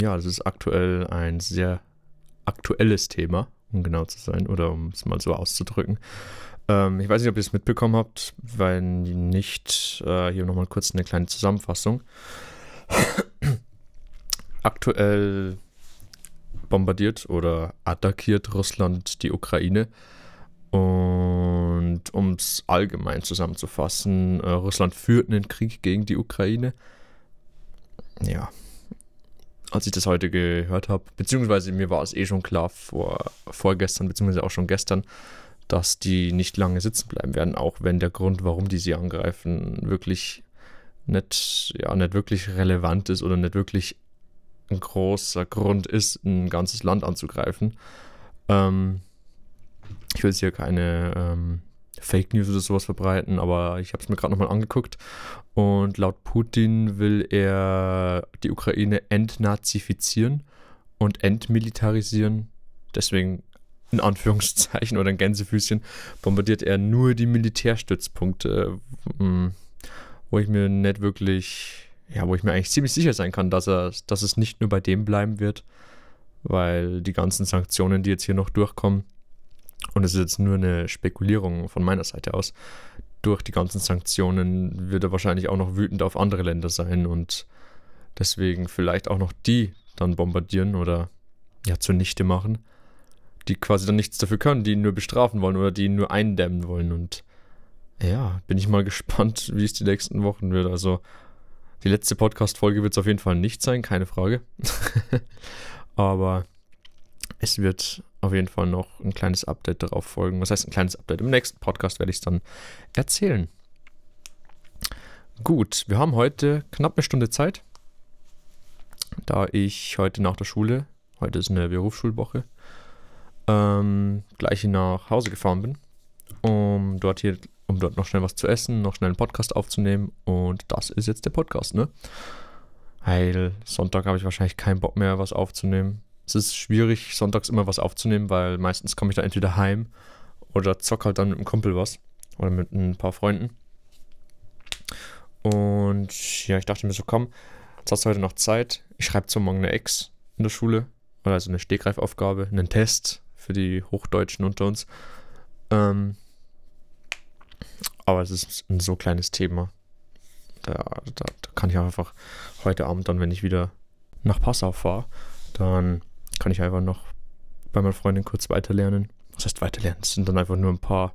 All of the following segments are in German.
Ja, das ist aktuell ein sehr aktuelles Thema, um genau zu sein, oder um es mal so auszudrücken. Ähm, ich weiß nicht, ob ihr es mitbekommen habt, wenn nicht, äh, hier nochmal kurz eine kleine Zusammenfassung. aktuell bombardiert oder attackiert Russland die Ukraine. Und um es allgemein zusammenzufassen, äh, Russland führt einen Krieg gegen die Ukraine. Ja, als ich das heute gehört habe, beziehungsweise mir war es eh schon klar vor, vorgestern, beziehungsweise auch schon gestern, dass die nicht lange sitzen bleiben werden, auch wenn der Grund, warum die sie angreifen, wirklich nicht, ja, nicht wirklich relevant ist oder nicht wirklich ein großer Grund ist, ein ganzes Land anzugreifen. Ähm, ich will jetzt hier keine ähm, Fake News oder sowas verbreiten, aber ich habe es mir gerade nochmal angeguckt und laut Putin will er die Ukraine entnazifizieren und entmilitarisieren. Deswegen in Anführungszeichen oder ein Gänsefüßchen bombardiert er nur die Militärstützpunkte, hm, wo ich mir nicht wirklich, ja, wo ich mir eigentlich ziemlich sicher sein kann, dass, er, dass es nicht nur bei dem bleiben wird, weil die ganzen Sanktionen, die jetzt hier noch durchkommen, und es ist jetzt nur eine Spekulierung von meiner Seite aus, durch die ganzen Sanktionen wird er wahrscheinlich auch noch wütend auf andere Länder sein und deswegen vielleicht auch noch die dann bombardieren oder ja zunichte machen, die quasi dann nichts dafür können, die ihn nur bestrafen wollen oder die ihn nur eindämmen wollen und ja, bin ich mal gespannt, wie es die nächsten Wochen wird. Also die letzte Podcast-Folge wird es auf jeden Fall nicht sein, keine Frage. Aber es wird auf jeden Fall noch ein kleines Update darauf folgen. Was heißt ein kleines Update? Im nächsten Podcast werde ich es dann erzählen. Gut, wir haben heute knapp eine Stunde Zeit, da ich heute nach der Schule, heute ist eine Berufsschulwoche, ähm, gleich nach Hause gefahren bin, um dort hier, um dort noch schnell was zu essen, noch schnell einen Podcast aufzunehmen und das ist jetzt der Podcast, ne? Weil Sonntag habe ich wahrscheinlich keinen Bock mehr, was aufzunehmen. Es ist schwierig, sonntags immer was aufzunehmen, weil meistens komme ich da entweder heim oder zock halt dann mit einem Kumpel was oder mit ein paar Freunden. Und ja, ich dachte mir so, komm, jetzt hast du heute noch Zeit. Ich schreibe zum Morgen eine Ex in der Schule, also eine Stegreifaufgabe, einen Test für die Hochdeutschen unter uns. Ähm, aber es ist ein so kleines Thema. Da, da, da kann ich einfach heute Abend dann, wenn ich wieder nach Passau fahre, dann kann ich einfach noch bei meiner Freundin kurz weiterlernen. Was heißt weiterlernen? Es sind dann einfach nur ein paar,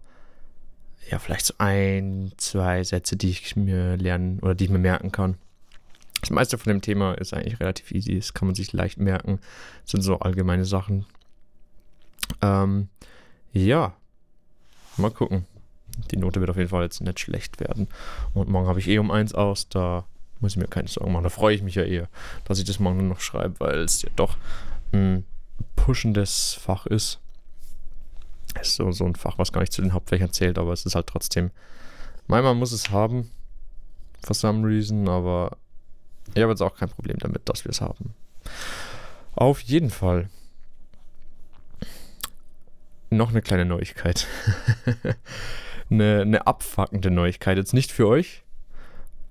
ja, vielleicht so ein, zwei Sätze, die ich mir lernen oder die ich mir merken kann. Das meiste von dem Thema ist eigentlich relativ easy. Das kann man sich leicht merken. Das sind so allgemeine Sachen. Ähm, ja, mal gucken. Die Note wird auf jeden Fall jetzt nicht schlecht werden. Und morgen habe ich eh um eins aus. Da muss ich mir keine Sorgen machen. Da freue ich mich ja eher, dass ich das morgen noch schreibe, weil es ja doch ein pushendes Fach ist. Es ist so, so ein Fach, was gar nicht zu den Hauptfächern zählt, aber es ist halt trotzdem. Manchmal muss es haben, for some reason, aber ich habe jetzt auch kein Problem damit, dass wir es haben. Auf jeden Fall. Noch eine kleine Neuigkeit. eine, eine abfuckende Neuigkeit. Jetzt nicht für euch,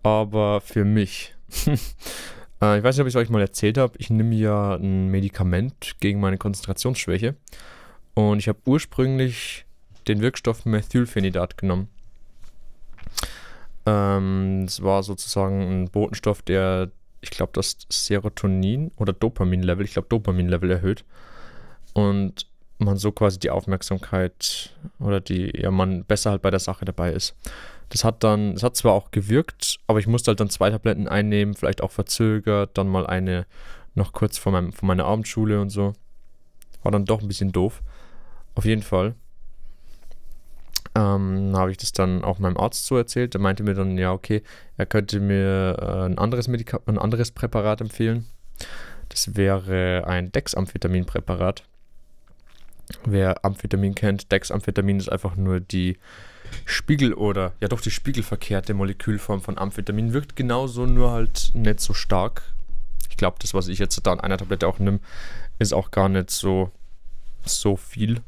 aber für mich. Äh, ich weiß nicht, ob ich es euch mal erzählt habe. Ich nehme ja ein Medikament gegen meine Konzentrationsschwäche. Und ich habe ursprünglich den Wirkstoff Methylphenidat genommen. Ähm, war sozusagen ein Botenstoff, der, ich glaube, das Serotonin oder Dopamin-Level, ich glaube, Dopamin-Level erhöht. Und man so quasi die Aufmerksamkeit oder die, ja, man besser halt bei der Sache dabei ist. Das hat dann, es hat zwar auch gewirkt, aber ich musste halt dann zwei Tabletten einnehmen, vielleicht auch verzögert, dann mal eine noch kurz vor, meinem, vor meiner Abendschule und so. War dann doch ein bisschen doof. Auf jeden Fall. Ähm, habe ich das dann auch meinem Arzt so erzählt. Der meinte mir dann, ja, okay, er könnte mir äh, ein, anderes Medika ein anderes Präparat empfehlen. Das wäre ein Dexamphetaminpräparat. Wer Amphetamin kennt, Dexamphetamin ist einfach nur die Spiegel- oder ja doch die spiegelverkehrte Molekülform von Amphetamin wirkt genauso, nur halt nicht so stark. Ich glaube, das, was ich jetzt da an einer Tablette auch nehme, ist auch gar nicht so, so viel,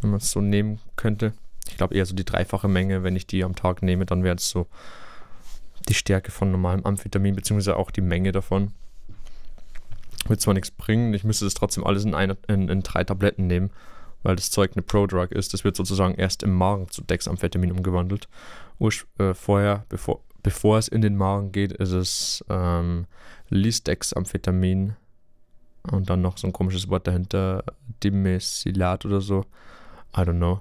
wenn man es so nehmen könnte. Ich glaube eher so die dreifache Menge, wenn ich die am Tag nehme, dann wäre es so die Stärke von normalem Amphetamin, beziehungsweise auch die Menge davon. Wird zwar nichts bringen, ich müsste das trotzdem alles in, eine, in, in drei Tabletten nehmen, weil das Zeug eine Pro-Drug ist. Das wird sozusagen erst im Magen zu Dexamphetamin umgewandelt. Urs äh, vorher, bevor, bevor es in den Magen geht, ist es ähm, Lisdexamphetamin und dann noch so ein komisches Wort dahinter, Dimesylat oder so. I don't know.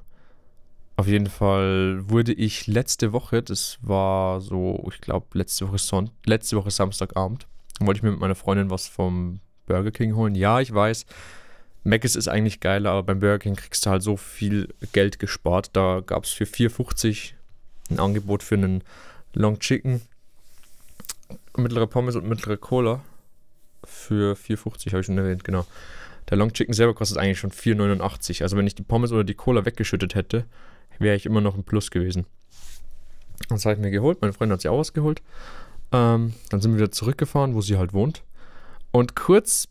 Auf jeden Fall wurde ich letzte Woche, das war so, ich glaube, letzte Woche Son letzte Woche Samstagabend, wollte ich mir mit meiner Freundin was vom Burger King holen. Ja, ich weiß, Mc's ist eigentlich geiler, aber beim Burger King kriegst du halt so viel Geld gespart. Da gab es für 4,50 ein Angebot für einen Long Chicken, mittlere Pommes und mittlere Cola für 4,50 habe ich schon erwähnt, genau. Der Long Chicken selber kostet eigentlich schon 4,89. Also wenn ich die Pommes oder die Cola weggeschüttet hätte, wäre ich immer noch ein Plus gewesen. Das habe ich mir geholt. Meine Freundin hat sie auch was geholt. Ähm, dann sind wir wieder zurückgefahren, wo sie halt wohnt. Und kurz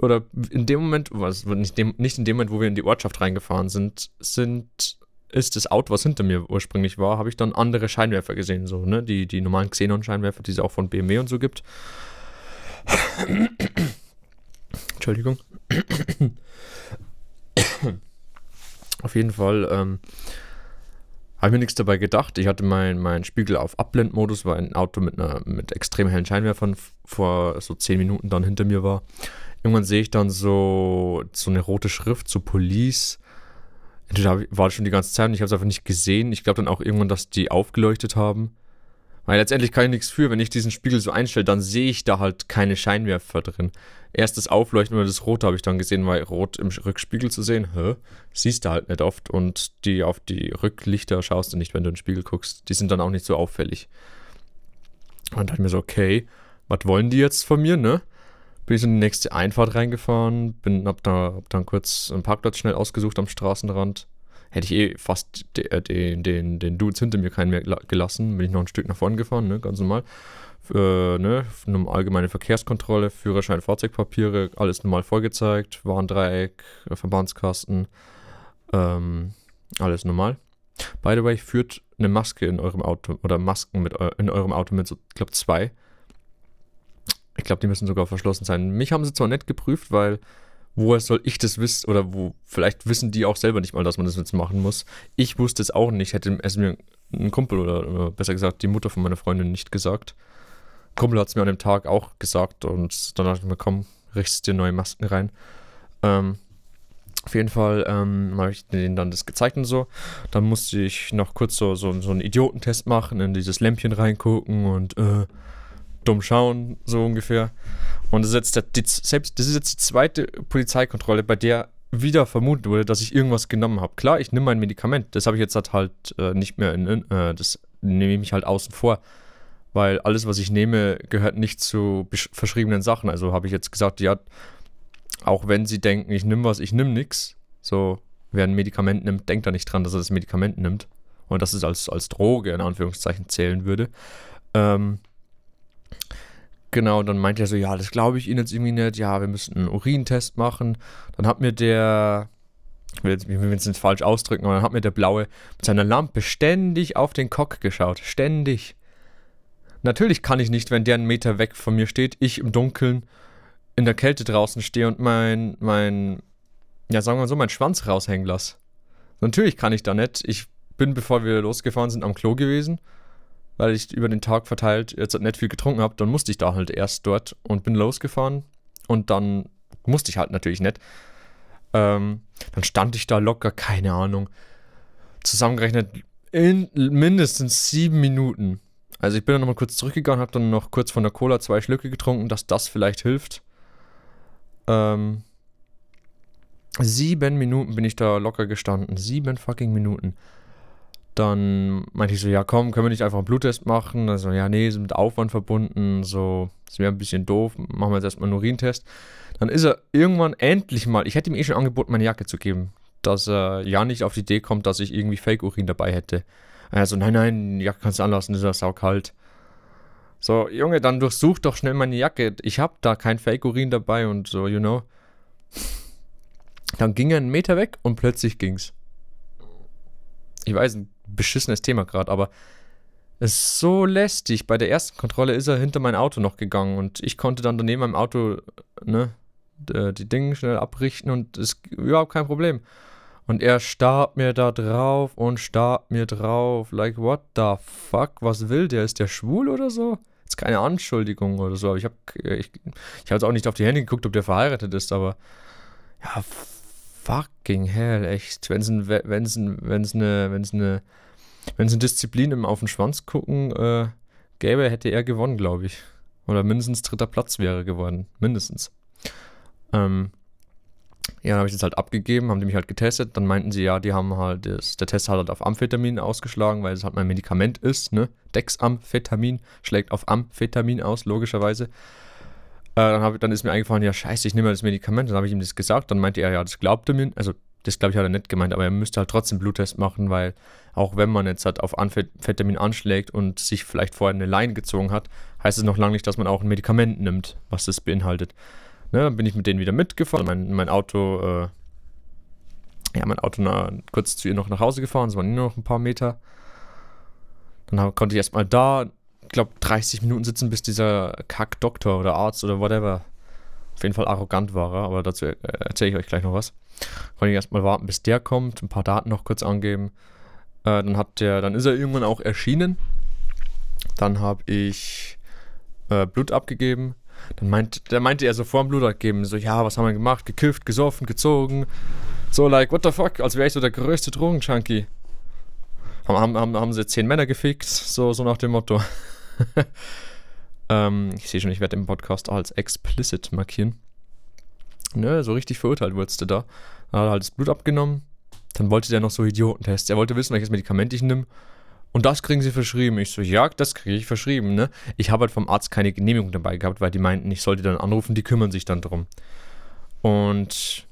oder in dem Moment, was nicht, dem, nicht in dem Moment, wo wir in die Ortschaft reingefahren sind, sind ist das Auto, was hinter mir ursprünglich war, habe ich dann andere Scheinwerfer gesehen, so, ne? Die, die normalen Xenon-Scheinwerfer, die es auch von BMW und so gibt. Entschuldigung. auf jeden Fall ähm, habe ich mir nichts dabei gedacht. Ich hatte meinen mein Spiegel auf Abblendmodus, weil ein Auto mit, einer, mit extrem hellen Scheinwerfern vor so 10 Minuten dann hinter mir war. Irgendwann sehe ich dann so, so eine rote Schrift, so Police. Entweder war das schon die ganze Zeit und ich habe es einfach nicht gesehen. Ich glaube dann auch irgendwann, dass die aufgeleuchtet haben. Weil letztendlich kann ich nichts für. Wenn ich diesen Spiegel so einstelle, dann sehe ich da halt keine Scheinwerfer drin. Erst das Aufleuchten oder das Rote habe ich dann gesehen, weil Rot im Rückspiegel zu sehen, hä? Siehst du halt nicht oft. Und die auf die Rücklichter schaust du nicht, wenn du in den Spiegel guckst. Die sind dann auch nicht so auffällig. Und dachte mir so, okay, was wollen die jetzt von mir, ne? Bin ich in die nächste Einfahrt reingefahren, bin, hab, da, hab dann kurz einen Parkplatz schnell ausgesucht am Straßenrand hätte ich eh fast de, äh, den, den, den Dudes hinter mir keinen mehr gelassen. Bin ich noch ein Stück nach vorne gefahren, ne, ganz normal. Äh, ne, eine allgemeine Verkehrskontrolle, Führerschein, Fahrzeugpapiere, alles normal vorgezeigt, Warndreieck, äh, Verbandskasten, ähm, alles normal. By the way, führt eine Maske in eurem Auto oder Masken mit in eurem Auto mit, so, ich glaube, zwei. Ich glaube, die müssen sogar verschlossen sein. Mich haben sie zwar nicht geprüft, weil woher soll ich das wissen? Oder wo, vielleicht wissen die auch selber nicht mal, dass man das jetzt machen muss. Ich wusste es auch nicht, hätte es mir ein Kumpel oder, besser gesagt die Mutter von meiner Freundin nicht gesagt. Kumpel hat es mir an dem Tag auch gesagt und dann dachte ich mir, komm, richtest dir neue Masken rein. Ähm, auf jeden Fall ähm, habe ich denen dann das gezeigt und so. Dann musste ich noch kurz so, so, so einen Idiotentest machen, in dieses Lämpchen reingucken und äh, dumm schauen, so ungefähr. Und das ist, jetzt der, die, selbst, das ist jetzt die zweite Polizeikontrolle, bei der wieder vermutet wurde, dass ich irgendwas genommen habe. Klar, ich nehme mein Medikament. Das habe ich jetzt halt, halt äh, nicht mehr in, äh, das nehme ich halt außen vor. Weil alles, was ich nehme, gehört nicht zu verschriebenen Sachen. Also habe ich jetzt gesagt, ja, auch wenn sie denken, ich nehme was, ich nehme nichts. So, wer ein Medikament nimmt, denkt da nicht dran, dass er das Medikament nimmt. Und dass es als, als Droge in Anführungszeichen zählen würde. Ähm, Genau, dann meint er so, ja, das glaube ich Ihnen jetzt irgendwie nicht. Ja, wir müssen einen Urintest machen. Dann hat mir der, ich will jetzt, ich will jetzt nicht falsch ausdrücken, aber dann hat mir der Blaue mit seiner Lampe ständig auf den Cock geschaut. Ständig. Natürlich kann ich nicht, wenn der einen Meter weg von mir steht, ich im Dunkeln in der Kälte draußen stehe und mein, mein, ja, sagen wir mal so, mein Schwanz raushängen lasse. Natürlich kann ich da nicht. Ich bin, bevor wir losgefahren sind, am Klo gewesen weil ich über den Tag verteilt jetzt nicht viel getrunken habe, dann musste ich da halt erst dort und bin losgefahren und dann musste ich halt natürlich nicht. Ähm, dann stand ich da locker, keine Ahnung, zusammengerechnet in mindestens sieben Minuten. Also ich bin dann nochmal kurz zurückgegangen, habe dann noch kurz von der Cola zwei Schlücke getrunken, dass das vielleicht hilft. Ähm, sieben Minuten bin ich da locker gestanden. Sieben fucking Minuten. Dann meinte ich so, ja komm, können wir nicht einfach einen Bluttest machen? Also, ja, nee, ist mit Aufwand verbunden, so, das wäre ein bisschen doof, machen wir jetzt erstmal einen Urintest. Dann ist er irgendwann endlich mal, ich hätte ihm eh schon angeboten, meine Jacke zu geben, dass er ja nicht auf die Idee kommt, dass ich irgendwie Fake-Urin dabei hätte. Also, nein, nein, Jacke kannst du anlassen, ist ja saukalt. So, Junge, dann durchsuch doch schnell meine Jacke. Ich hab da kein Fake-Urin dabei und so, you know. Dann ging er einen Meter weg und plötzlich ging's. Ich weiß, beschissenes Thema gerade, aber es ist so lästig. Bei der ersten Kontrolle ist er hinter mein Auto noch gegangen und ich konnte dann daneben meinem Auto ne, die Dinge schnell abrichten und ist überhaupt kein Problem. Und er starrt mir da drauf und starrt mir drauf. Like, what the fuck? Was will der? Ist der schwul oder so? Ist keine Anschuldigung oder so. Aber ich habe ich, ich hab jetzt auch nicht auf die Hände geguckt, ob der verheiratet ist, aber ja, fucking hell, echt. Wenn es ein, wenn's ein, wenn's eine, wenn's eine, wenn's eine Disziplin im Auf den Schwanz gucken äh, gäbe, hätte er gewonnen, glaube ich. Oder mindestens dritter Platz wäre geworden. Mindestens. Ähm, ja, dann habe ich das halt abgegeben, haben die mich halt getestet. Dann meinten sie, ja, die haben halt, das, der Test hat halt auf Amphetamin ausgeschlagen, weil es halt mein Medikament ist, ne? Dexamphetamin schlägt auf Amphetamin aus, logischerweise. Äh, dann, hab, dann ist mir eingefallen, ja, scheiße, ich nehme das Medikament. Dann habe ich ihm das gesagt. Dann meinte er, ja, das glaubt er mir. Also, das glaube ich hat er nicht gemeint, aber er müsste halt trotzdem Bluttest machen, weil auch wenn man jetzt halt auf Amphetamin anschlägt und sich vielleicht vorher eine Line gezogen hat, heißt es noch lange nicht, dass man auch ein Medikament nimmt, was das beinhaltet. Ne, dann bin ich mit denen wieder mitgefahren. Mein, mein Auto, äh, ja, mein Auto na, kurz zu ihr noch nach Hause gefahren. Es waren nur noch ein paar Meter. Dann hab, konnte ich erstmal da, glaube, 30 Minuten sitzen, bis dieser Kack-Doktor oder Arzt oder whatever, auf jeden Fall arrogant war er, aber dazu äh, erzähle ich euch gleich noch was. Konnte ich erstmal warten, bis der kommt, ein paar Daten noch kurz angeben. Äh, dann hat der, dann ist er irgendwann auch erschienen. Dann habe ich äh, Blut abgegeben. Dann meint, dann meinte er so vor dem Blutabgeben, so, ja, was haben wir gemacht? Gekifft, gesoffen, gezogen. So, like, what the fuck? Als wäre ich so der größte Drogenjunkie. Haben, haben, haben sie zehn Männer gefickt, so, so nach dem Motto. ähm, ich sehe schon, ich werde den Podcast als explicit markieren. Ne, so richtig verurteilt wurdest du da. Dann hat er halt das Blut abgenommen. Dann wollte der noch so Idiotentests. Er wollte wissen, welches Medikament ich nehme. Und das kriegen sie verschrieben. Ich so, ja, das kriege ich verschrieben, ne? Ich habe halt vom Arzt keine Genehmigung dabei gehabt, weil die meinten, ich sollte dann anrufen, die kümmern sich dann drum. Und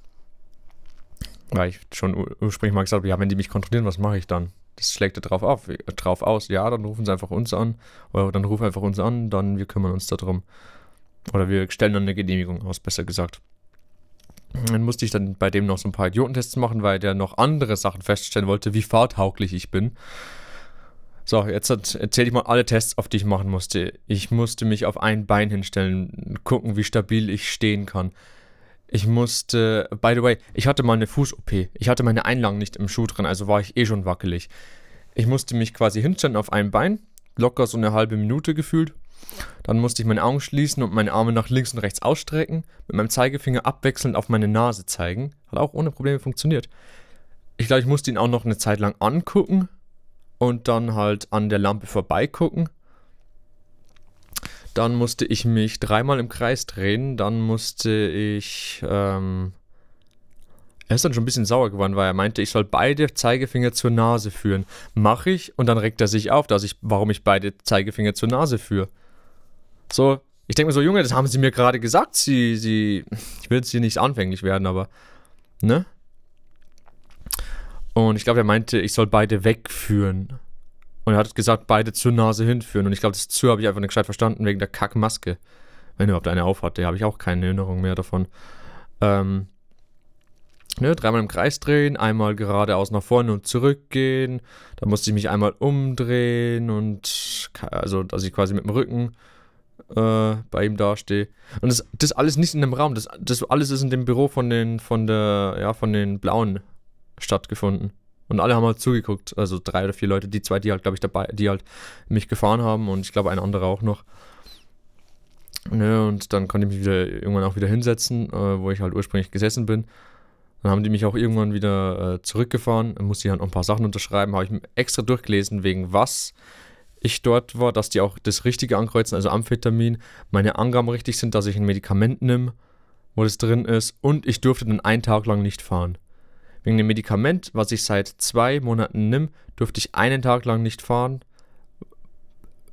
weil ich schon ursprünglich mal gesagt habe, ja, wenn die mich kontrollieren, was mache ich dann? Das schlägt er drauf, auf, drauf aus. Ja, dann rufen sie einfach uns an. Oder dann rufen einfach uns an, dann wir kümmern uns darum. Oder wir stellen dann eine Genehmigung aus, besser gesagt. Dann musste ich dann bei dem noch so ein paar Idiotentests machen, weil der noch andere Sachen feststellen wollte, wie fahrtauglich ich bin. So, jetzt erzähle ich mal alle Tests, auf die ich machen musste. Ich musste mich auf ein Bein hinstellen, gucken, wie stabil ich stehen kann. Ich musste, by the way, ich hatte mal eine Fuß-OP. Ich hatte meine Einlagen nicht im Schuh drin, also war ich eh schon wackelig. Ich musste mich quasi hinstellen auf ein Bein, locker so eine halbe Minute gefühlt. Dann musste ich meine Augen schließen und meine Arme nach links und rechts ausstrecken, mit meinem Zeigefinger abwechselnd auf meine Nase zeigen. Hat auch ohne Probleme funktioniert. Ich glaube, ich musste ihn auch noch eine Zeit lang angucken, und dann halt an der Lampe vorbeigucken. Dann musste ich mich dreimal im Kreis drehen. Dann musste ich. Ähm, er ist dann schon ein bisschen sauer geworden, weil er meinte, ich soll beide Zeigefinger zur Nase führen. Mache ich und dann regt er sich auf, dass ich, warum ich beide Zeigefinger zur Nase führe. So, ich denke mir so, Junge, das haben sie mir gerade gesagt. Sie, sie, ich will jetzt hier nicht anfänglich werden, aber, ne? Und ich glaube, er meinte, ich soll beide wegführen. Und er hat gesagt, beide zur Nase hinführen. Und ich glaube, das zu habe ich einfach nicht gescheit verstanden, wegen der Kackmaske. Wenn er überhaupt eine aufhatte, habe ich auch keine Erinnerung mehr davon. Ähm, ne, dreimal im Kreis drehen, einmal geradeaus nach vorne und zurückgehen. Da musste ich mich einmal umdrehen und also, dass ich quasi mit dem Rücken äh, bei ihm dastehe. Und das, das alles nicht in dem Raum, das, das alles ist in dem Büro von den, von der, ja, von den Blauen stattgefunden. Und alle haben halt zugeguckt, also drei oder vier Leute, die zwei, die halt, glaube ich, dabei, die halt mich gefahren haben und ich glaube ein anderer auch noch. Ne, und dann konnte ich mich wieder irgendwann auch wieder hinsetzen, äh, wo ich halt ursprünglich gesessen bin. Dann haben die mich auch irgendwann wieder äh, zurückgefahren. Musste ich halt noch ein paar Sachen unterschreiben. Habe ich extra durchgelesen, wegen was ich dort war, dass die auch das Richtige ankreuzen, also Amphetamin, meine Angaben richtig sind, dass ich ein Medikament nehme, wo das drin ist. Und ich durfte dann einen Tag lang nicht fahren. Wegen dem Medikament, was ich seit zwei Monaten nimm, durfte ich einen Tag lang nicht fahren,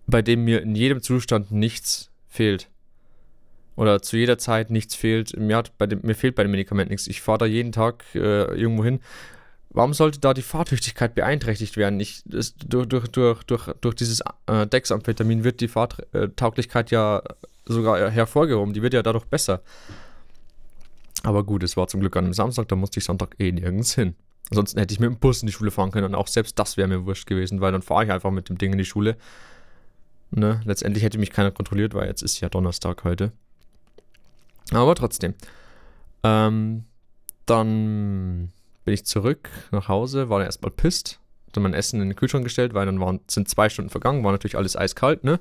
bei dem mir in jedem Zustand nichts fehlt. Oder zu jeder Zeit nichts fehlt. Mir, hat bei dem, mir fehlt bei dem Medikament nichts. Ich fahre da jeden Tag äh, irgendwo hin. Warum sollte da die Fahrtüchtigkeit beeinträchtigt werden? Ich, das, durch, durch, durch, durch, durch dieses äh, Dexamphetamin wird die Fahrtauglichkeit ja sogar hervorgehoben. Die wird ja dadurch besser. Aber gut, es war zum Glück an einem Samstag, da musste ich Sonntag eh nirgends hin. Ansonsten hätte ich mit dem Bus in die Schule fahren können und auch selbst das wäre mir wurscht gewesen, weil dann fahre ich einfach mit dem Ding in die Schule. Ne? Letztendlich hätte mich keiner kontrolliert, weil jetzt ist ja Donnerstag heute. Aber trotzdem. Ähm, dann bin ich zurück nach Hause, war dann erstmal pisst, dann mein Essen in den Kühlschrank gestellt, weil dann waren, sind zwei Stunden vergangen, war natürlich alles eiskalt, ne?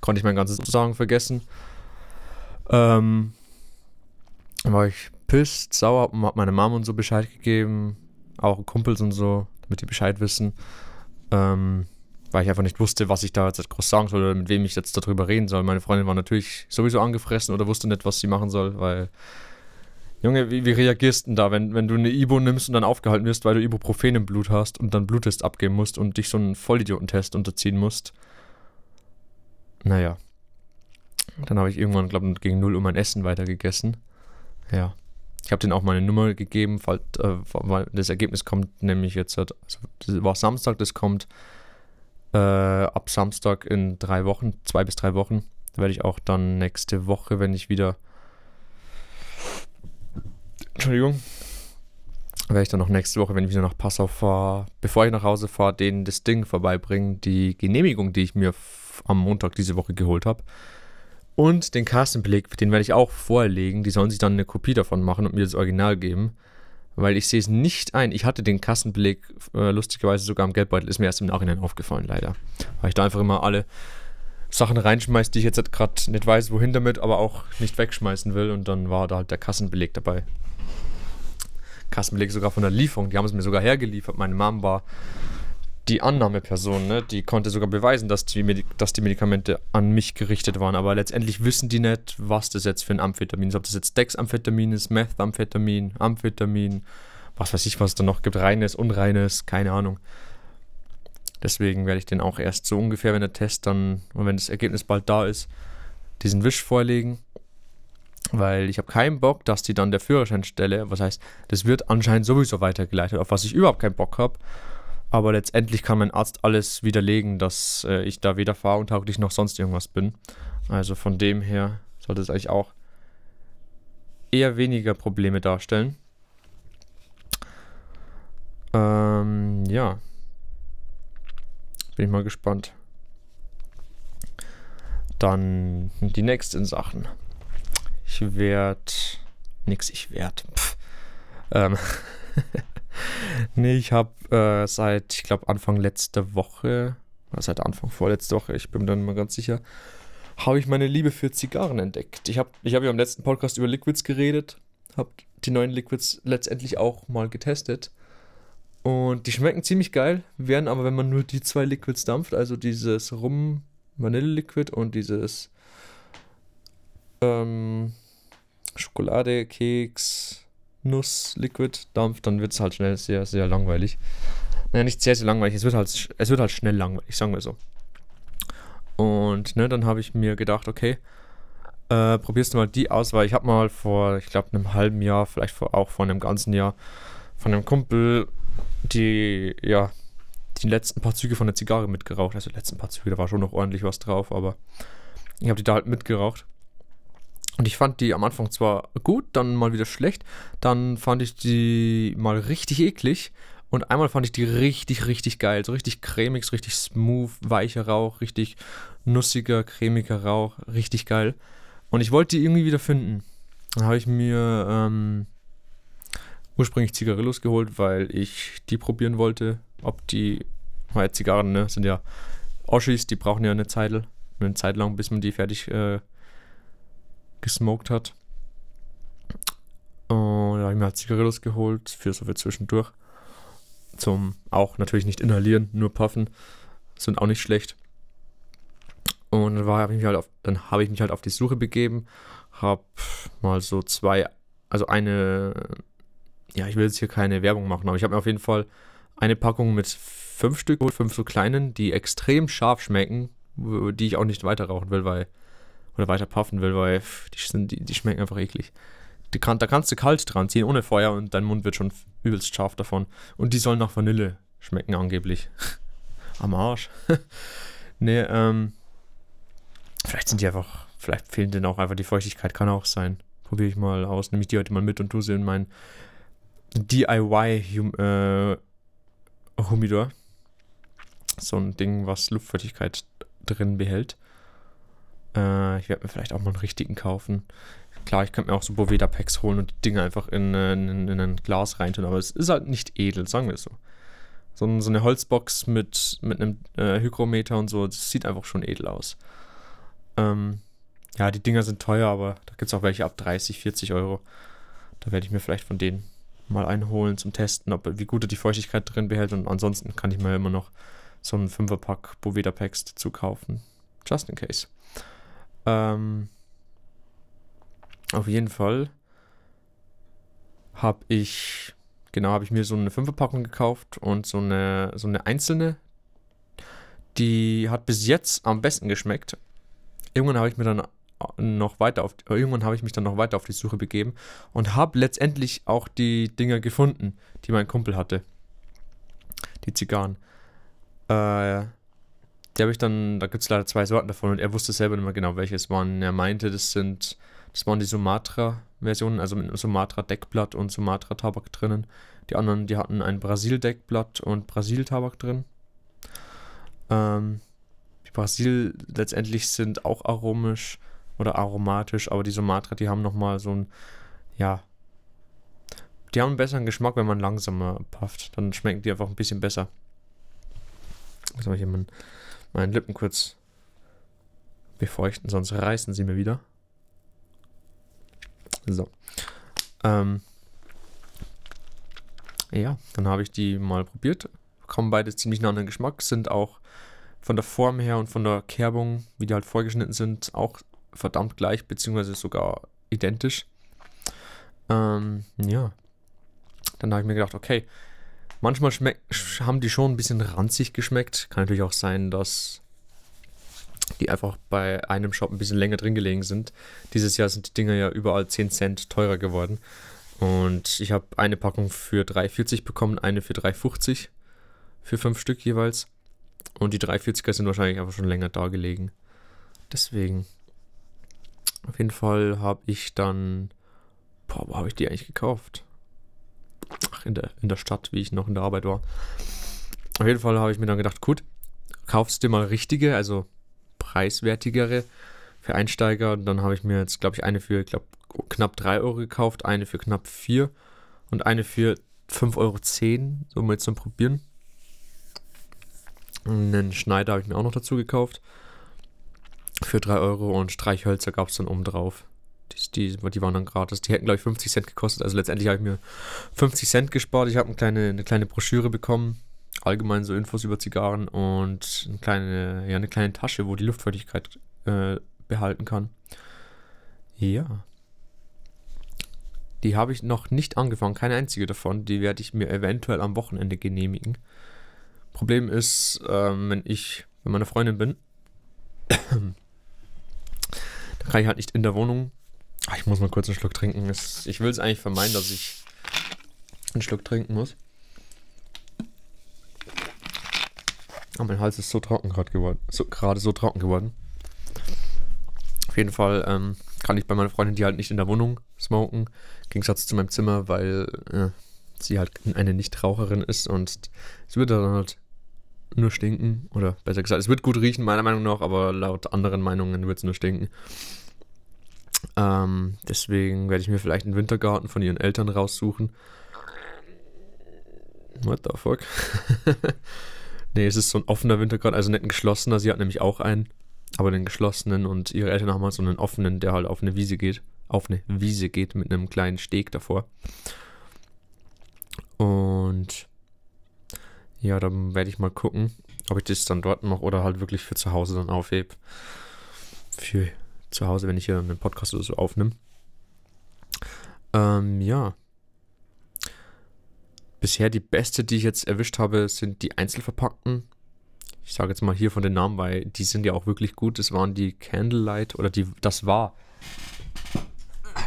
Konnte ich mein ganzes Sagen vergessen. Ähm, dann war ich pisst, sauer, hab meine Mom und so Bescheid gegeben, auch Kumpels und so, damit die Bescheid wissen. Ähm, weil ich einfach nicht wusste, was ich da jetzt groß sagen soll oder mit wem ich jetzt darüber reden soll. Meine Freundin war natürlich sowieso angefressen oder wusste nicht, was sie machen soll, weil Junge, wie, wie reagierst denn da, wenn, wenn du eine Ibo nimmst und dann aufgehalten wirst, weil du Ibuprofen im Blut hast und dann Bluttest abgeben musst und dich so einen Vollidiotentest unterziehen musst? Naja. Dann habe ich irgendwann, glaube ich, gegen 0 Uhr mein Essen weitergegessen. Ja. Ich habe denen auch meine Nummer gegeben, weil, äh, weil das Ergebnis kommt nämlich jetzt, also das war Samstag, das kommt äh, ab Samstag in drei Wochen, zwei bis drei Wochen. Da werde ich auch dann nächste Woche, wenn ich wieder Entschuldigung. Werde ich dann noch nächste Woche, wenn ich wieder nach Passau fahre, bevor ich nach Hause fahre, denen das Ding vorbeibringen, die Genehmigung, die ich mir am Montag diese Woche geholt habe. Und den Castingbeleg, den werde ich auch vorlegen. Die sollen sich dann eine Kopie davon machen und mir das Original geben. Weil ich sehe es nicht ein. Ich hatte den Kassenbeleg äh, lustigerweise sogar am Geldbeutel. Ist mir erst im Nachhinein aufgefallen, leider. Weil ich da einfach immer alle Sachen reinschmeiße, die ich jetzt gerade nicht weiß, wohin damit, aber auch nicht wegschmeißen will. Und dann war da halt der Kassenbeleg dabei. Kassenbeleg sogar von der Lieferung. Die haben es mir sogar hergeliefert. Meine Mom war die Annahmeperson, ne? die konnte sogar beweisen, dass die, dass die Medikamente an mich gerichtet waren. Aber letztendlich wissen die nicht, was das jetzt für ein Amphetamin ist. Ob das jetzt Dexamphetamin ist, Methamphetamin, Amphetamin, was weiß ich, was es da noch gibt. Reines, unreines, keine Ahnung. Deswegen werde ich den auch erst so ungefähr, wenn der Test dann und wenn das Ergebnis bald da ist, diesen Wisch vorlegen weil ich habe keinen Bock, dass die dann der Führerscheinstelle, was heißt, das wird anscheinend sowieso weitergeleitet, auf was ich überhaupt keinen Bock habe. Aber letztendlich kann mein Arzt alles widerlegen, dass äh, ich da weder fahruntauglich noch sonst irgendwas bin. Also von dem her sollte es eigentlich auch eher weniger Probleme darstellen. Ähm, ja. Bin ich mal gespannt. Dann die nächsten Sachen. Ich werde. Nix, ich werde. Ähm. nee, ich habe äh, seit, ich glaube, Anfang letzter Woche, seit Anfang vorletzter Woche, ich bin mir dann mal ganz sicher, habe ich meine Liebe für Zigarren entdeckt. Ich habe ich hab ja im letzten Podcast über Liquids geredet, habe die neuen Liquids letztendlich auch mal getestet. Und die schmecken ziemlich geil, werden aber, wenn man nur die zwei Liquids dampft, also dieses Rum Vanille Liquid und dieses ähm, Schokolade, Keks, Nuss, Liquid, Dampf, dann wird es halt schnell sehr, sehr langweilig. Naja, nicht sehr, sehr langweilig, es wird halt, es wird halt schnell langweilig, sagen wir so. Und ne, dann habe ich mir gedacht, okay, äh, probierst du mal die aus, weil ich habe mal vor, ich glaube, einem halben Jahr, vielleicht vor, auch vor einem ganzen Jahr, von einem Kumpel die, ja, die letzten paar Züge von der Zigarre mitgeraucht. Also die letzten paar Züge, da war schon noch ordentlich was drauf, aber ich habe die da halt mitgeraucht. Und ich fand die am Anfang zwar gut, dann mal wieder schlecht, dann fand ich die mal richtig eklig und einmal fand ich die richtig, richtig geil. So richtig cremig, richtig smooth, weicher Rauch, richtig nussiger, cremiger Rauch, richtig geil. Und ich wollte die irgendwie wieder finden. Dann habe ich mir ähm, ursprünglich Zigarillos geholt, weil ich die probieren wollte, ob die, weil Zigarren ne, sind ja Oschis, die brauchen ja eine Zeit, eine Zeit lang, bis man die fertig äh, gesmoked hat. Und da habe ich mir halt Zigarillos geholt, für so viel zwischendurch. Zum auch natürlich nicht inhalieren, nur puffen. Sind auch nicht schlecht. Und dann habe ich, mich halt auf, hab ich mich halt auf die Suche begeben. Hab mal so zwei, also eine, ja, ich will jetzt hier keine Werbung machen, aber ich habe mir auf jeden Fall eine Packung mit fünf Stück, fünf so kleinen, die extrem scharf schmecken, die ich auch nicht weiter rauchen will, weil oder weiter puffen will, weil die, sind, die, die schmecken einfach eklig. Die kann, da kannst du kalt dran ziehen, ohne Feuer und dein Mund wird schon übelst scharf davon. Und die sollen nach Vanille schmecken, angeblich. Am Arsch. nee, ähm. Vielleicht sind die einfach, vielleicht fehlen denen auch einfach die Feuchtigkeit, kann auch sein. Probiere ich mal aus. Nehme ich die heute mal mit und tue sie in mein DIY hum, äh. So ein Ding, was Luftfeuchtigkeit drin behält. Äh, ich werde mir vielleicht auch mal einen richtigen kaufen. klar, ich könnte mir auch so Boveda-Packs holen und die Dinge einfach in, in, in, ein Glas reintun, aber es ist halt nicht edel, sagen wir es so. So, so eine Holzbox mit, mit einem äh, Hygrometer und so, das sieht einfach schon edel aus. Ähm, ja, die Dinger sind teuer, aber da gibt es auch welche ab 30, 40 Euro. Da werde ich mir vielleicht von denen mal einholen zum Testen, ob, wie gut er die Feuchtigkeit drin behält. Und ansonsten kann ich mir immer noch so einen 5er-Pack Boveda Packs dazu kaufen. Just in case. Ähm, auf jeden Fall habe ich, genau, habe ich mir so eine 5er-Packung gekauft und so eine, so eine einzelne. Die hat bis jetzt am besten geschmeckt. Irgendwann habe ich mir dann noch weiter auf, irgendwann habe ich mich dann noch weiter auf die Suche begeben und habe letztendlich auch die Dinger gefunden, die mein Kumpel hatte. Die Zigarren. Äh, die habe ich dann, da gibt es leider zwei Sorten davon und er wusste selber nicht mehr genau, welche es waren. Er meinte, das sind, das waren die Sumatra-Versionen, also mit einem Sumatra-Deckblatt und Sumatra-Tabak drinnen. Die anderen, die hatten ein Brasil-Deckblatt und Brasil-Tabak drin. Ähm, die Brasil letztendlich sind auch aromisch oder aromatisch, aber die Sumatra, die haben nochmal so ein, ja, die haben einen besseren Geschmack, wenn man langsamer pufft. Dann schmecken die einfach ein bisschen besser. Muss aber hier meinen, meinen Lippen kurz befeuchten, sonst reißen sie mir wieder. So. Ähm, ja, dann habe ich die mal probiert. Kommen beide ziemlich nah an den Geschmack, sind auch von der Form her und von der Kerbung, wie die halt vorgeschnitten sind, auch verdammt gleich, beziehungsweise sogar identisch. Ähm, ja. Dann habe ich mir gedacht, okay, manchmal haben die schon ein bisschen ranzig geschmeckt. Kann natürlich auch sein, dass die einfach bei einem Shop ein bisschen länger drin gelegen sind. Dieses Jahr sind die Dinger ja überall 10 Cent teurer geworden. Und ich habe eine Packung für 3,40 bekommen, eine für 3,50 für fünf Stück jeweils. Und die 340er sind wahrscheinlich einfach schon länger da gelegen. Deswegen auf jeden Fall habe ich dann. Boah, wo habe ich die eigentlich gekauft? In der, in der Stadt, wie ich noch in der Arbeit war. Auf jeden Fall habe ich mir dann gedacht, gut, kaufst dir mal richtige, also preiswertigere für Einsteiger. Und dann habe ich mir jetzt, glaube ich, eine für, glaube knapp 3 Euro gekauft, eine für knapp 4 und eine für 5,10 Euro, so mal zum Probieren. Einen Schneider habe ich mir auch noch dazu gekauft für 3 Euro und Streichhölzer gab es dann oben drauf. Die, die, die waren dann gratis. Die hätten, glaube ich, 50 Cent gekostet. Also letztendlich habe ich mir 50 Cent gespart. Ich habe eine kleine, eine kleine Broschüre bekommen. Allgemein so Infos über Zigarren und eine kleine, ja, eine kleine Tasche, wo die Luftfeuchtigkeit äh, behalten kann. Ja. Die habe ich noch nicht angefangen, keine einzige davon. Die werde ich mir eventuell am Wochenende genehmigen. Problem ist, ähm, wenn ich bei meiner Freundin bin, kann ich halt nicht in der Wohnung. Ach, ich muss mal kurz einen Schluck trinken. Ich will es eigentlich vermeiden, dass ich einen Schluck trinken muss. Aber mein Hals ist so trocken gerade geworden. So, gerade so trocken geworden. Auf jeden Fall ähm, kann ich bei meiner Freundin die halt nicht in der Wohnung smoken. Im Gegensatz zu meinem Zimmer, weil äh, sie halt eine Nichtraucherin ist und es wird dann halt nur stinken. Oder besser gesagt, es wird gut riechen, meiner Meinung nach, aber laut anderen Meinungen wird es nur stinken. Ähm, deswegen werde ich mir vielleicht einen Wintergarten von ihren Eltern raussuchen. What the fuck? nee, es ist so ein offener Wintergarten, also nicht ein geschlossener. Sie hat nämlich auch einen, aber den geschlossenen und ihre Eltern haben halt so einen offenen, der halt auf eine Wiese geht. Auf eine Wiese geht mit einem kleinen Steg davor. Und ja, dann werde ich mal gucken, ob ich das dann dort noch oder halt wirklich für zu Hause dann aufhebe. Für zu Hause, wenn ich hier einen Podcast oder so aufnehme. Ähm, ja. Bisher die beste, die ich jetzt erwischt habe, sind die einzelverpackten. Ich sage jetzt mal hier von den Namen, weil die sind ja auch wirklich gut. Das waren die Candlelight oder die, das war,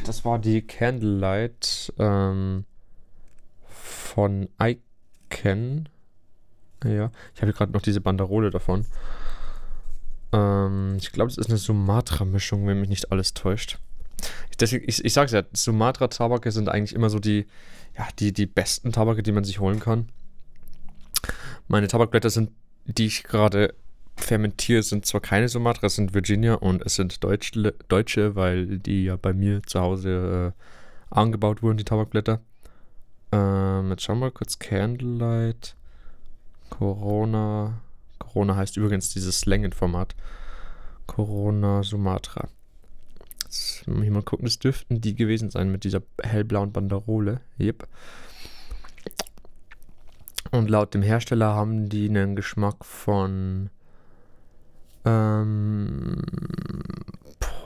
das war die Candlelight ähm, von Icon. Ja, ich habe gerade noch diese Banderole davon. Ähm, ich glaube, das ist eine Sumatra-Mischung, wenn mich nicht alles täuscht. Deswegen, ich, ich sag's ja, Sumatra-Tabake sind eigentlich immer so die, ja, die, die besten Tabake, die man sich holen kann. Meine Tabakblätter sind, die ich gerade fermentiere, sind zwar keine Sumatra, es sind Virginia und es sind Deutsche, Deutsche weil die ja bei mir zu Hause äh, angebaut wurden, die Tabakblätter. Ähm, jetzt schauen wir mal kurz Candlelight. Corona. Corona heißt übrigens dieses Slangen-Format. Corona Sumatra. Jetzt muss ich mal gucken, das dürften die gewesen sein mit dieser hellblauen Banderole. Yep. Und laut dem Hersteller haben die einen Geschmack von. Ähm,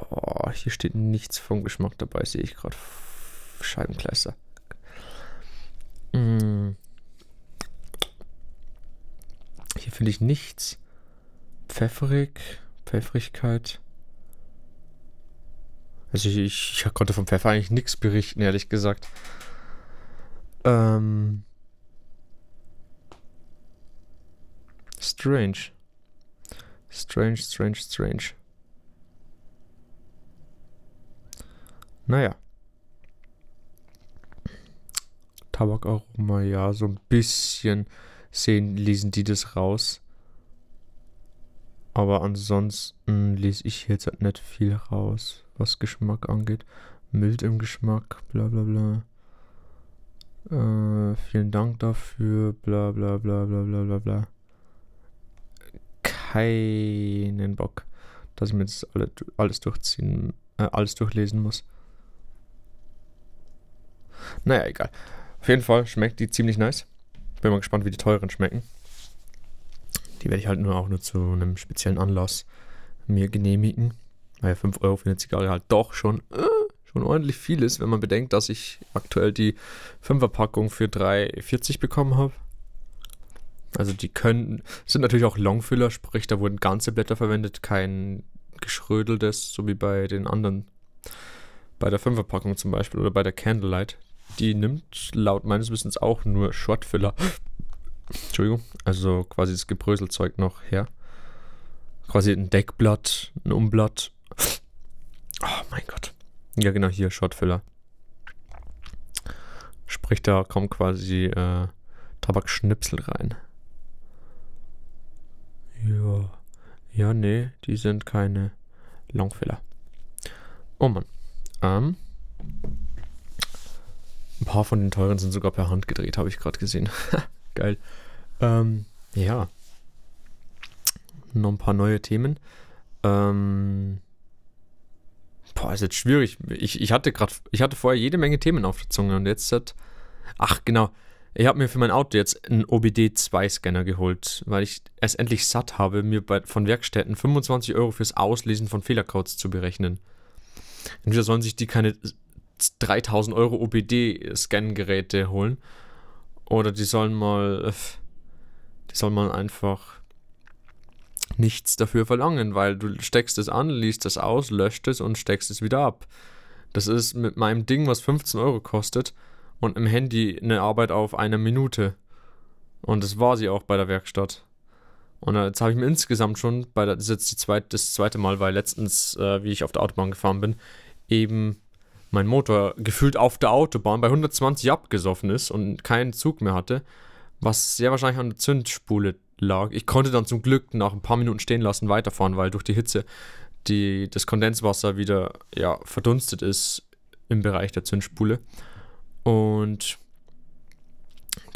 boah, hier steht nichts vom Geschmack dabei, sehe ich gerade. Scheibenkleister. Mm. Hier finde ich nichts. Pfefferig, Pfeffrigkeit. Also ich, ich, ich konnte vom Pfeffer eigentlich nichts berichten, ehrlich gesagt. Ähm. Strange. Strange, strange, strange. Naja. Tabakaroma, ja, so ein bisschen sehen, lesen die das raus. Aber ansonsten lese ich jetzt halt nicht viel raus, was Geschmack angeht. Mild im Geschmack, bla bla bla. Äh, vielen Dank dafür, bla bla bla bla bla bla bla. Keinen Bock, dass ich mir das alle, alles durchziehen, äh, alles durchlesen muss. Naja, egal. Auf jeden Fall schmeckt die ziemlich nice. Bin mal gespannt, wie die teuren schmecken. Die werde ich halt nur auch nur zu einem speziellen Anlass mir genehmigen. Weil 5 Euro für eine Zigarre halt doch schon, äh, schon ordentlich viel ist, wenn man bedenkt, dass ich aktuell die 5er Packung für 3,40 bekommen habe. Also die können, sind natürlich auch Longfiller, sprich da wurden ganze Blätter verwendet, kein geschrödeltes, so wie bei den anderen, bei der 5er Packung zum Beispiel oder bei der Candlelight. Die nimmt laut meines Wissens auch nur Shortfiller Entschuldigung, also quasi das Gebröselzeug noch her. Quasi ein Deckblatt, ein Umblatt. Oh mein Gott. Ja, genau, hier, Shotfiller. Sprich, da kommt quasi äh, Tabakschnipsel rein. Ja. Ja, nee, die sind keine Longfiller. Oh Mann. Ähm. Paar von den teuren sind sogar per Hand gedreht, habe ich gerade gesehen. Geil. Ähm, ja. Noch ein paar neue Themen. Ähm, boah, ist jetzt schwierig. Ich, ich hatte gerade, ich hatte vorher jede Menge Themen auf der Zunge und jetzt hat. Ach, genau. Ich habe mir für mein Auto jetzt einen OBD2-Scanner geholt, weil ich es endlich satt habe, mir bei, von Werkstätten 25 Euro fürs Auslesen von Fehlercodes zu berechnen. Entweder sollen sich die keine 3000 Euro OBD-Scan-Geräte holen oder die sollen mal, die sollen mal einfach nichts dafür verlangen, weil du steckst es an, liest es aus, löscht es und steckst es wieder ab. Das ist mit meinem Ding, was 15 Euro kostet und im Handy eine Arbeit auf eine Minute. Und das war sie auch bei der Werkstatt. Und jetzt habe ich mir insgesamt schon, bei der, das ist jetzt die zweite, das zweite Mal, weil letztens, äh, wie ich auf der Autobahn gefahren bin, eben mein Motor gefühlt auf der Autobahn bei 120 abgesoffen ist und keinen Zug mehr hatte, was sehr wahrscheinlich an der Zündspule lag. Ich konnte dann zum Glück nach ein paar Minuten stehen lassen, weiterfahren, weil durch die Hitze die, das Kondenswasser wieder ja, verdunstet ist im Bereich der Zündspule. Und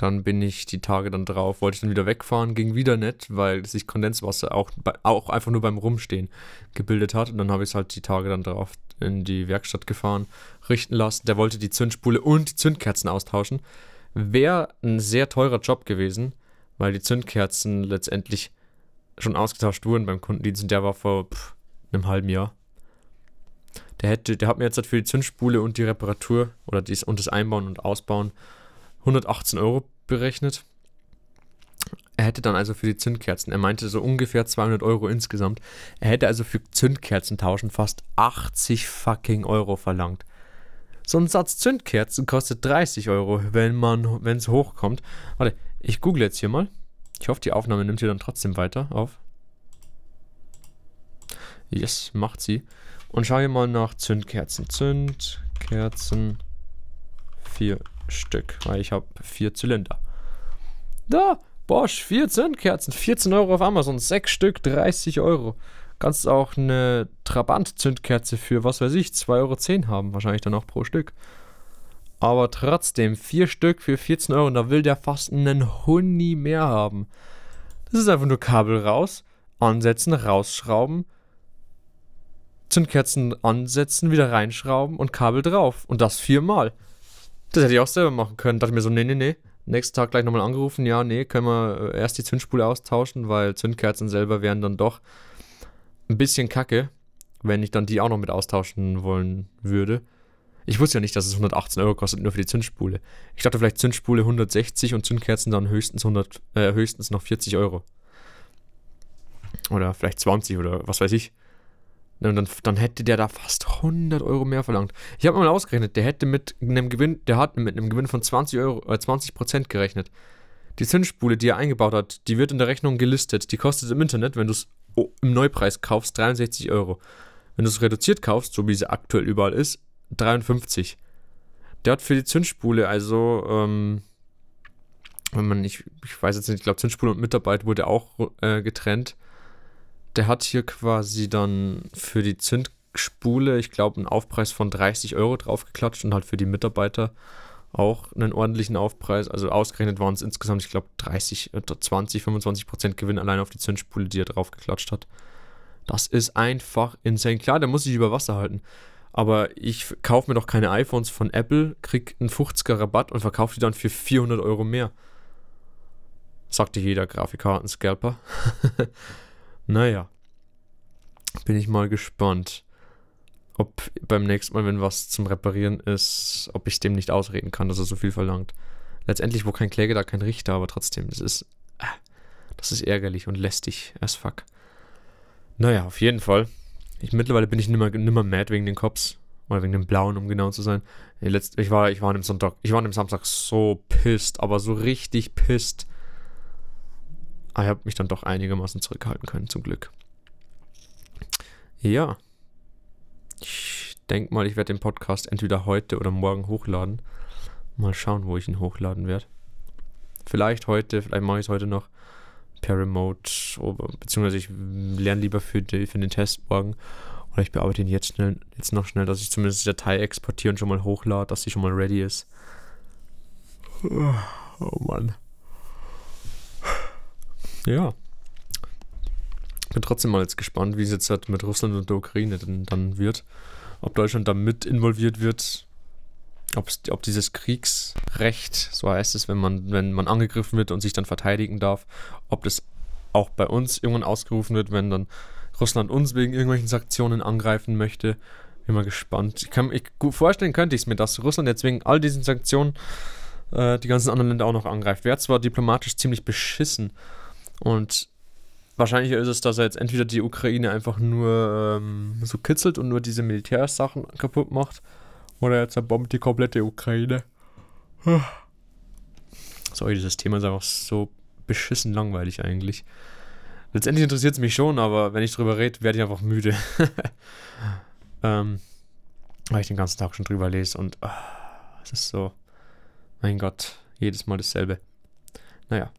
dann bin ich die Tage dann drauf, wollte ich dann wieder wegfahren, ging wieder nicht, weil sich Kondenswasser auch, auch einfach nur beim Rumstehen gebildet hat. Und dann habe ich es halt die Tage dann drauf in die Werkstatt gefahren, richten lassen. Der wollte die Zündspule und die Zündkerzen austauschen. Wäre ein sehr teurer Job gewesen, weil die Zündkerzen letztendlich schon ausgetauscht wurden beim Kundendienst und der war vor pff, einem halben Jahr. Der, hätte, der hat mir jetzt halt für die Zündspule und die Reparatur oder dies und das Einbauen und Ausbauen 118 Euro berechnet. Er hätte dann also für die Zündkerzen, er meinte so ungefähr 200 Euro insgesamt. Er hätte also für Zündkerzen tauschen fast 80 fucking Euro verlangt. So ein Satz Zündkerzen kostet 30 Euro, wenn man, wenn es hochkommt. Warte, ich google jetzt hier mal. Ich hoffe, die Aufnahme nimmt hier dann trotzdem weiter auf. Yes, macht sie. Und schau hier mal nach Zündkerzen. Zündkerzen. Vier Stück, weil ich habe vier Zylinder. Da, Bosch, vier Zündkerzen, 14 Euro auf Amazon, sechs Stück, 30 Euro. Kannst auch eine Trabant-Zündkerze für, was weiß ich, 2,10 Euro haben, wahrscheinlich dann auch pro Stück. Aber trotzdem, vier Stück für 14 Euro, und da will der fast einen Huni mehr haben. Das ist einfach nur Kabel raus, ansetzen, rausschrauben, Zündkerzen ansetzen, wieder reinschrauben und Kabel drauf. Und das viermal. Das hätte ich auch selber machen können. Dachte mir so, nee, nee, nee. Nächsten Tag gleich nochmal angerufen, ja, nee, können wir äh, erst die Zündspule austauschen, weil Zündkerzen selber wären dann doch ein bisschen kacke, wenn ich dann die auch noch mit austauschen wollen würde. Ich wusste ja nicht, dass es 118 Euro kostet, nur für die Zündspule. Ich dachte vielleicht Zündspule 160 und Zündkerzen dann höchstens, 100, äh, höchstens noch 40 Euro. Oder vielleicht 20 oder was weiß ich. Und dann, dann hätte der da fast 100 Euro mehr verlangt. Ich habe mal ausgerechnet, der hätte mit einem Gewinn, der hat mit einem Gewinn von 20 Euro, äh 20 Prozent gerechnet. Die Zündspule, die er eingebaut hat, die wird in der Rechnung gelistet. Die kostet im Internet, wenn du es im Neupreis kaufst, 63 Euro. Wenn du es reduziert kaufst, so wie sie aktuell überall ist, 53. Der hat für die Zündspule, also, ähm, wenn man nicht, ich weiß jetzt nicht, ich glaube, Zündspule und Mitarbeit wurde auch äh, getrennt der hat hier quasi dann für die Zündspule, ich glaube, einen Aufpreis von 30 Euro draufgeklatscht und halt für die Mitarbeiter auch einen ordentlichen Aufpreis. Also ausgerechnet waren es insgesamt, ich glaube, 30 oder 20, 25 Prozent Gewinn allein auf die Zündspule, die er draufgeklatscht hat. Das ist einfach insane. Klar, der muss sich über Wasser halten. Aber ich kaufe mir doch keine iPhones von Apple, krieg einen 50er Rabatt und verkaufe die dann für 400 Euro mehr. Sagte jeder Grafikkarten-Scalper. Naja. Bin ich mal gespannt, ob beim nächsten Mal, wenn was zum Reparieren ist, ob ich dem nicht ausreden kann, dass er so viel verlangt. Letztendlich, wo kein Kläger, da kein Richter, aber trotzdem, das ist. Äh, das ist ärgerlich und lästig as fuck. Naja, auf jeden Fall. Ich, mittlerweile bin ich nimmer, nimmer mad wegen den Cops. Oder wegen dem Blauen, um genau zu sein. Ich war, ich war an dem Sonntag, ich war an dem Samstag so pisst, aber so richtig pisst. Aber ich habe mich dann doch einigermaßen zurückhalten können, zum Glück. Ja. Ich denke mal, ich werde den Podcast entweder heute oder morgen hochladen. Mal schauen, wo ich ihn hochladen werde. Vielleicht heute, vielleicht mache ich es heute noch per Remote, beziehungsweise ich lerne lieber für, die, für den Test morgen. Oder ich bearbeite ihn jetzt schnell, jetzt noch schnell, dass ich zumindest die Datei exportiere und schon mal hochlade, dass sie schon mal ready ist. Oh Mann. Ja. Bin trotzdem mal jetzt gespannt, wie es jetzt halt mit Russland und der Ukraine dann, dann wird. Ob Deutschland da mit involviert wird. ob dieses Kriegsrecht, so heißt es, wenn man, wenn man angegriffen wird und sich dann verteidigen darf, ob das auch bei uns irgendwann ausgerufen wird, wenn dann Russland uns wegen irgendwelchen Sanktionen angreifen möchte. Bin mal gespannt. Ich kann, ich, vorstellen könnte ich es mir, dass Russland jetzt wegen all diesen Sanktionen äh, die ganzen anderen Länder auch noch angreift. Wäre zwar diplomatisch ziemlich beschissen, und wahrscheinlich ist es, dass er jetzt entweder die Ukraine einfach nur ähm, so kitzelt und nur diese Militärsachen kaputt macht, oder er zerbombt die komplette Ukraine. Sorry, dieses Thema ist einfach so beschissen langweilig eigentlich. Letztendlich interessiert es mich schon, aber wenn ich drüber rede, werde ich einfach müde. ähm, weil ich den ganzen Tag schon drüber lese und oh, es ist so, mein Gott, jedes Mal dasselbe. Naja.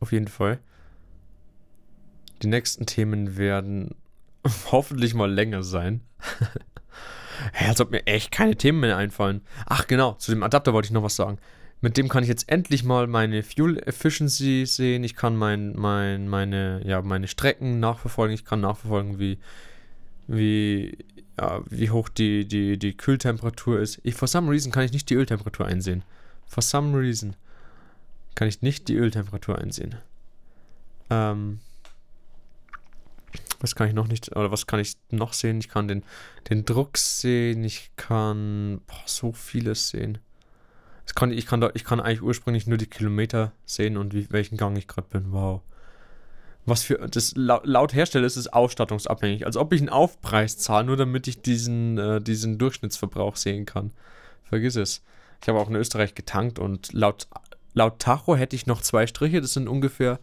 Auf jeden Fall. Die nächsten Themen werden hoffentlich mal länger sein. hey, als ob mir echt keine Themen mehr einfallen. Ach genau, zu dem Adapter wollte ich noch was sagen. Mit dem kann ich jetzt endlich mal meine Fuel Efficiency sehen. Ich kann mein, mein, meine, ja, meine Strecken nachverfolgen. Ich kann nachverfolgen, wie, wie, ja, wie hoch die, die, die Kühltemperatur ist. Ich, for some reason kann ich nicht die Öltemperatur einsehen. For some reason kann ich nicht die Öltemperatur einsehen. Ähm, was kann ich noch nicht, oder was kann ich noch sehen? Ich kann den, den Druck sehen, ich kann boah, so vieles sehen. Das kann, ich, kann da, ich kann eigentlich ursprünglich nur die Kilometer sehen und wie, welchen Gang ich gerade bin. Wow. Was für, das laut, laut Hersteller ist es ausstattungsabhängig. Als ob ich einen Aufpreis zahle, nur damit ich diesen, äh, diesen Durchschnittsverbrauch sehen kann. Vergiss es. Ich habe auch in Österreich getankt und laut Laut Tacho hätte ich noch zwei Striche. Das sind ungefähr,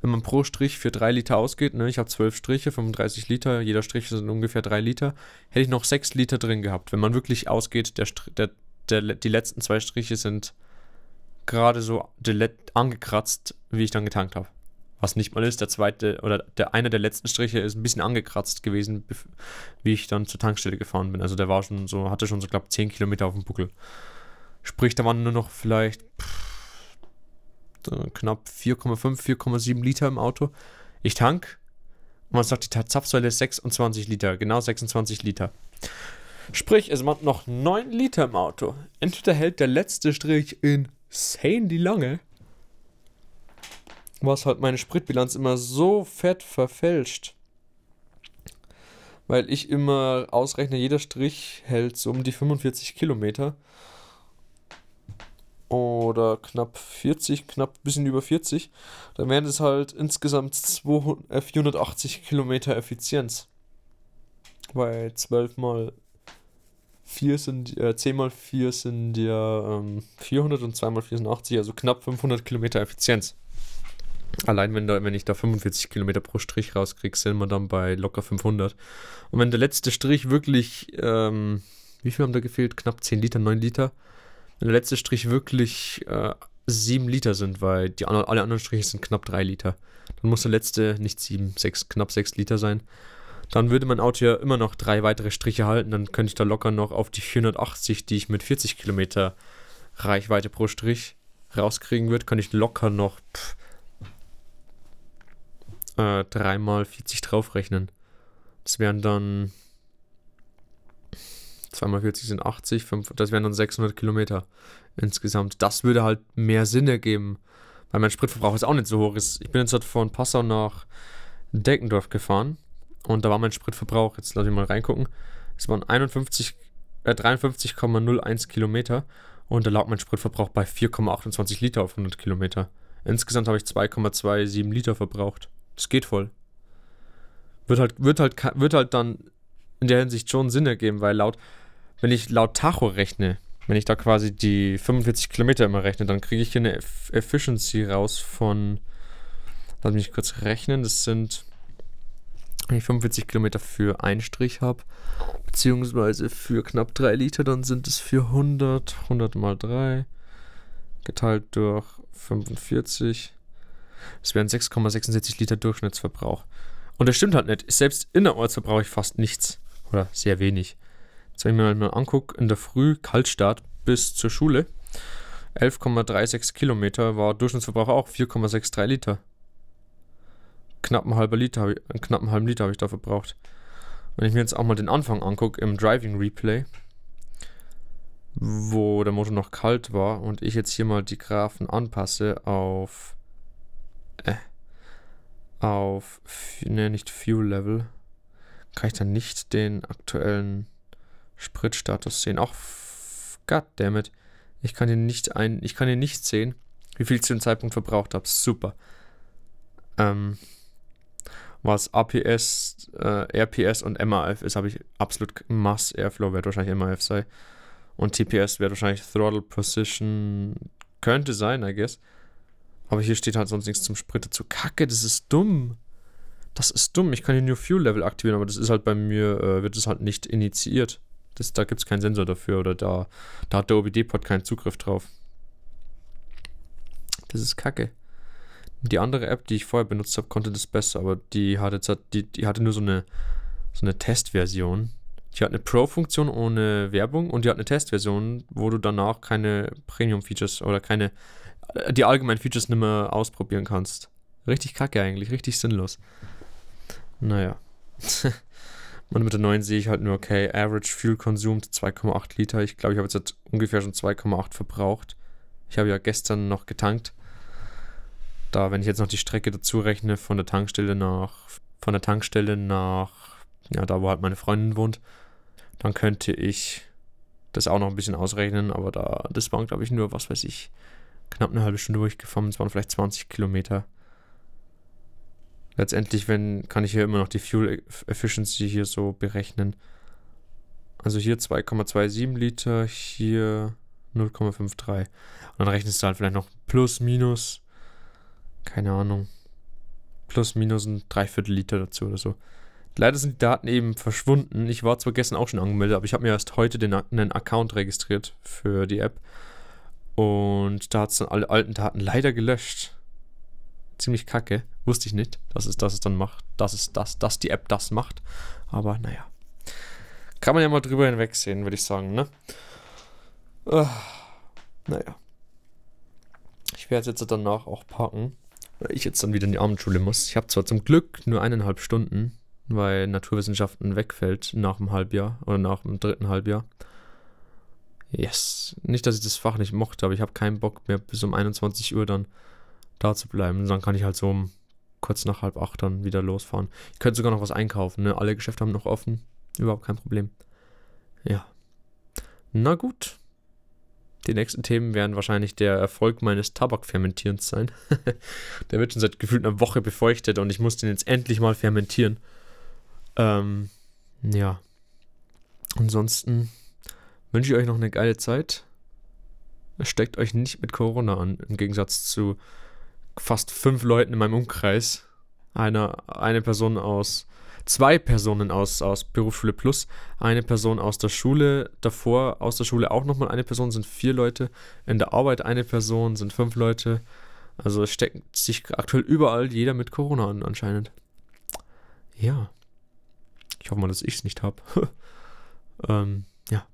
wenn man pro Strich für drei Liter ausgeht, ne, ich habe zwölf Striche, 35 Liter, jeder Strich sind ungefähr drei Liter, hätte ich noch sechs Liter drin gehabt. Wenn man wirklich ausgeht, der, der, der, die letzten zwei Striche sind gerade so angekratzt, wie ich dann getankt habe. Was nicht mal ist, der zweite oder der einer der letzten Striche ist ein bisschen angekratzt gewesen, wie ich dann zur Tankstelle gefahren bin. Also der war schon so, hatte schon so, glaube 10 Kilometer auf dem Buckel. Sprich, da waren nur noch vielleicht pff, knapp 4,5, 4,7 Liter im Auto. Ich tank und man sagt, die Zapfsäule ist 26 Liter, genau 26 Liter. Sprich, es waren noch 9 Liter im Auto. Entweder hält der letzte Strich insane die lange, was halt meine Spritbilanz immer so fett verfälscht. Weil ich immer ausrechne, jeder Strich hält so um die 45 Kilometer. Oder knapp 40, knapp bisschen über 40. Dann wären es halt insgesamt 200, 480 Kilometer Effizienz. Weil 12 mal 4 sind, äh, 10 mal 4 sind ja ähm, 400 und 2 mal 4 sind 80, also knapp 500 Kilometer Effizienz. Allein wenn, da, wenn ich da 45 Kilometer pro Strich rauskriege, sind wir dann bei locker 500. Und wenn der letzte Strich wirklich, ähm, wie viel haben da gefehlt? Knapp 10 Liter, 9 Liter. Wenn der letzte Strich wirklich äh, 7 Liter sind, weil die, alle anderen Striche sind knapp 3 Liter. Dann muss der letzte nicht 7, 6, knapp 6 Liter sein. Dann würde mein Auto ja immer noch drei weitere Striche halten. Dann könnte ich da locker noch auf die 480, die ich mit 40 Kilometer Reichweite pro Strich rauskriegen würde, kann ich locker noch pff, äh, 3 mal 40 draufrechnen. Das wären dann 2 mal 40 sind 80, 5, das wären dann 600 Kilometer insgesamt. Das würde halt mehr Sinn ergeben, weil mein Spritverbrauch ist auch nicht so hoch. Ich bin jetzt halt von Passau nach Deckendorf gefahren und da war mein Spritverbrauch, jetzt lass ich mal reingucken, es waren 51, äh, 53,01 Kilometer und da lag mein Spritverbrauch bei 4,28 Liter auf 100 Kilometer. Insgesamt habe ich 2,27 Liter verbraucht. Das geht voll. Wird halt, wird halt, wird halt dann in der Hinsicht schon Sinn ergeben, weil laut, wenn ich laut Tacho rechne, wenn ich da quasi die 45 Kilometer immer rechne, dann kriege ich hier eine Efficiency raus von, lass mich kurz rechnen, das sind, wenn ich 45 Kilometer für einen Strich habe, beziehungsweise für knapp 3 Liter, dann sind es für 100, 100 mal 3, geteilt durch 45, das wären 6,66 Liter Durchschnittsverbrauch. Und das stimmt halt nicht. Selbst innerorts verbrauche ich fast nichts. Oder sehr wenig. Jetzt, wenn ich mir halt mal angucke, in der Früh, Kaltstart bis zur Schule, 11,36 Kilometer war Durchschnittsverbrauch auch 4,63 Liter. Knapp einen halben Liter, ich, einen habe ich da verbraucht. Wenn ich mir jetzt auch mal den Anfang angucke im Driving Replay, wo der Motor noch kalt war und ich jetzt hier mal die Graphen anpasse auf äh, auf, ne, nicht Fuel Level, kann ich dann nicht den aktuellen Spritstatus sehen. Auch, goddammit, ich kann den nicht ein, ich kann den nicht sehen, wie viel ich zu dem Zeitpunkt verbraucht habe. Super. Ähm, was APS, äh, RPS und MAF ist, habe ich absolut Mass Airflow, wird wahrscheinlich MAF sein. Und TPS wird wahrscheinlich Throttle Position, könnte sein, I guess. Aber hier steht halt sonst nichts zum Sprit dazu. Kacke, das ist dumm. Das ist dumm. Ich kann hier nur Fuel Level aktivieren, aber das ist halt bei mir, äh, wird es halt nicht initiiert. Das, da gibt es keinen Sensor dafür oder da, da hat der OBD-Pod keinen Zugriff drauf. Das ist kacke. Die andere App, die ich vorher benutzt habe, konnte das besser, aber die hatte, die, die hatte nur so eine, so eine Testversion. Die hat eine Pro-Funktion ohne Werbung und die hat eine Testversion, wo du danach keine Premium-Features oder keine die allgemeinen Features nicht mehr ausprobieren kannst. Richtig kacke eigentlich, richtig sinnlos. Naja. Und mit der neuen sehe ich halt nur, okay, Average Fuel consumed 2,8 Liter. Ich glaube, ich habe jetzt ungefähr schon 2,8 verbraucht. Ich habe ja gestern noch getankt. Da, wenn ich jetzt noch die Strecke dazu rechne, von der Tankstelle nach, von der Tankstelle nach, ja, da wo halt meine Freundin wohnt, dann könnte ich das auch noch ein bisschen ausrechnen, aber da, das waren, glaube ich, nur, was weiß ich, knapp eine halbe Stunde durchgefahren. Es waren vielleicht 20 Kilometer. Letztendlich, wenn, kann ich hier immer noch die Fuel Efficiency hier so berechnen. Also hier 2,27 Liter, hier 0,53. Und dann rechnest du halt vielleicht noch plus, minus, keine Ahnung, plus, minus ein Dreiviertel Liter dazu oder so. Leider sind die Daten eben verschwunden. Ich war zwar gestern auch schon angemeldet, aber ich habe mir erst heute den, einen Account registriert für die App. Und da hat es dann alle alten Daten leider gelöscht. Ziemlich kacke. Wusste ich nicht, dass es, dass es dann macht, dass es das, dass die App das macht. Aber naja. Kann man ja mal drüber hinwegsehen, würde ich sagen, ne? Uh, naja. Ich werde jetzt danach auch parken, weil ich jetzt dann wieder in die Abendschule muss. Ich habe zwar zum Glück nur eineinhalb Stunden, weil Naturwissenschaften wegfällt nach dem Halbjahr oder nach dem dritten Halbjahr. Yes. Nicht, dass ich das Fach nicht mochte, aber ich habe keinen Bock mehr bis um 21 Uhr dann da zu bleiben. Dann kann ich halt so um kurz nach halb acht dann wieder losfahren. Ich könnte sogar noch was einkaufen. Ne? Alle Geschäfte haben noch offen. Überhaupt kein Problem. Ja. Na gut. Die nächsten Themen werden wahrscheinlich der Erfolg meines Tabakfermentierens sein. der wird schon seit gefühlt einer Woche befeuchtet und ich muss den jetzt endlich mal fermentieren. Ähm, ja. Ansonsten wünsche ich euch noch eine geile Zeit. Steckt euch nicht mit Corona an, im Gegensatz zu fast fünf Leuten in meinem Umkreis. Eine, eine Person aus, zwei Personen aus, aus Berufsschule Plus, eine Person aus der Schule, davor aus der Schule auch nochmal eine Person, sind vier Leute. In der Arbeit eine Person, sind fünf Leute. Also es steckt sich aktuell überall jeder mit Corona an, anscheinend. Ja. Ich hoffe mal, dass ich es nicht habe. ähm, ja.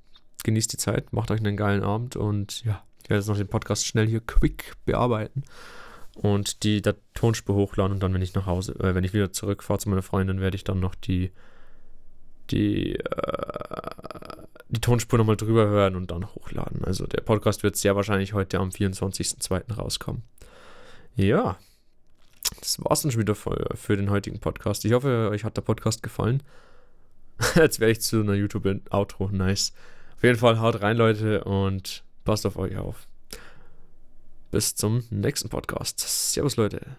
Genießt die Zeit, macht euch einen geilen Abend und ja, ich werde jetzt noch den Podcast schnell hier quick bearbeiten und die der Tonspur hochladen und dann, wenn ich nach Hause, äh, wenn ich wieder zurückfahre zu meiner Freundin, werde ich dann noch die die äh, die Tonspur nochmal drüber hören und dann hochladen. Also der Podcast wird sehr wahrscheinlich heute am 24.02. rauskommen. Ja, das war's dann schon wieder für, für den heutigen Podcast. Ich hoffe, euch hat der Podcast gefallen. Jetzt wäre ich zu einer YouTube-Outro. Nice. Auf jeden Fall haut rein, Leute, und passt auf euch auf. Bis zum nächsten Podcast. Servus, Leute.